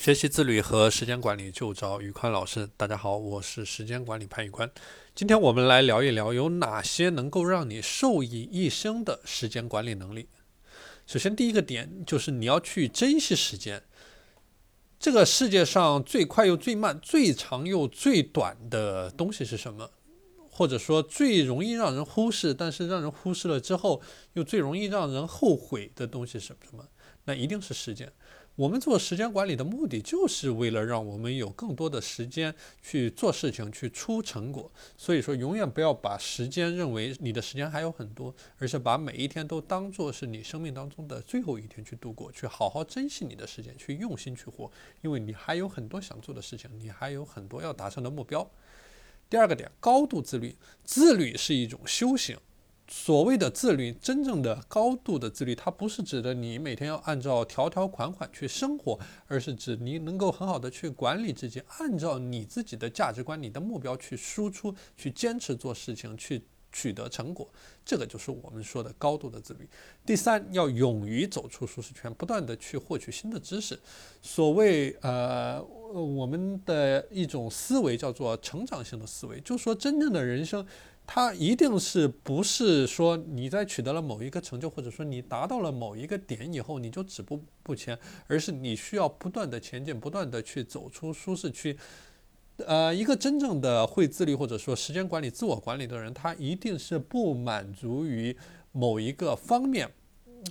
学习自律和时间管理就找宇宽老师。大家好，我是时间管理潘宇宽。今天我们来聊一聊有哪些能够让你受益一生的时间管理能力。首先，第一个点就是你要去珍惜时间。这个世界上最快又最慢、最长又最短的东西是什么？或者说最容易让人忽视，但是让人忽视了之后又最容易让人后悔的东西是什么？那一定是时间。我们做时间管理的目的，就是为了让我们有更多的时间去做事情，去出成果。所以说，永远不要把时间认为你的时间还有很多，而是把每一天都当做是你生命当中的最后一天去度过，去好好珍惜你的时间，去用心去活，因为你还有很多想做的事情，你还有很多要达成的目标。第二个点，高度自律，自律是一种修行。所谓的自律，真正的高度的自律，它不是指的你每天要按照条条款款去生活，而是指你能够很好的去管理自己，按照你自己的价值观、你的目标去输出，去坚持做事情，去取得成果。这个就是我们说的高度的自律。第三，要勇于走出舒适圈，不断的去获取新的知识。所谓呃，我们的一种思维叫做成长性的思维，就是说真正的人生。它一定是不是说你在取得了某一个成就，或者说你达到了某一个点以后你就止步不前，而是你需要不断的前进，不断的去走出舒适区。呃，一个真正的会自律或者说时间管理、自我管理的人，他一定是不满足于某一个方面，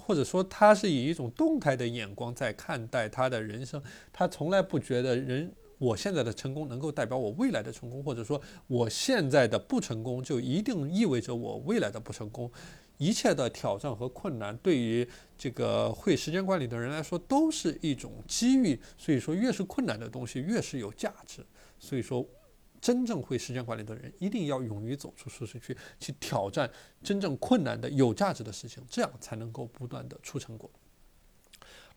或者说他是以一种动态的眼光在看待他的人生，他从来不觉得人。我现在的成功能够代表我未来的成功，或者说我现在的不成功就一定意味着我未来的不成功。一切的挑战和困难对于这个会时间管理的人来说都是一种机遇。所以说，越是困难的东西越是有价值。所以说，真正会时间管理的人一定要勇于走出舒适区，去挑战真正困难的有价值的事情，这样才能够不断的出成果。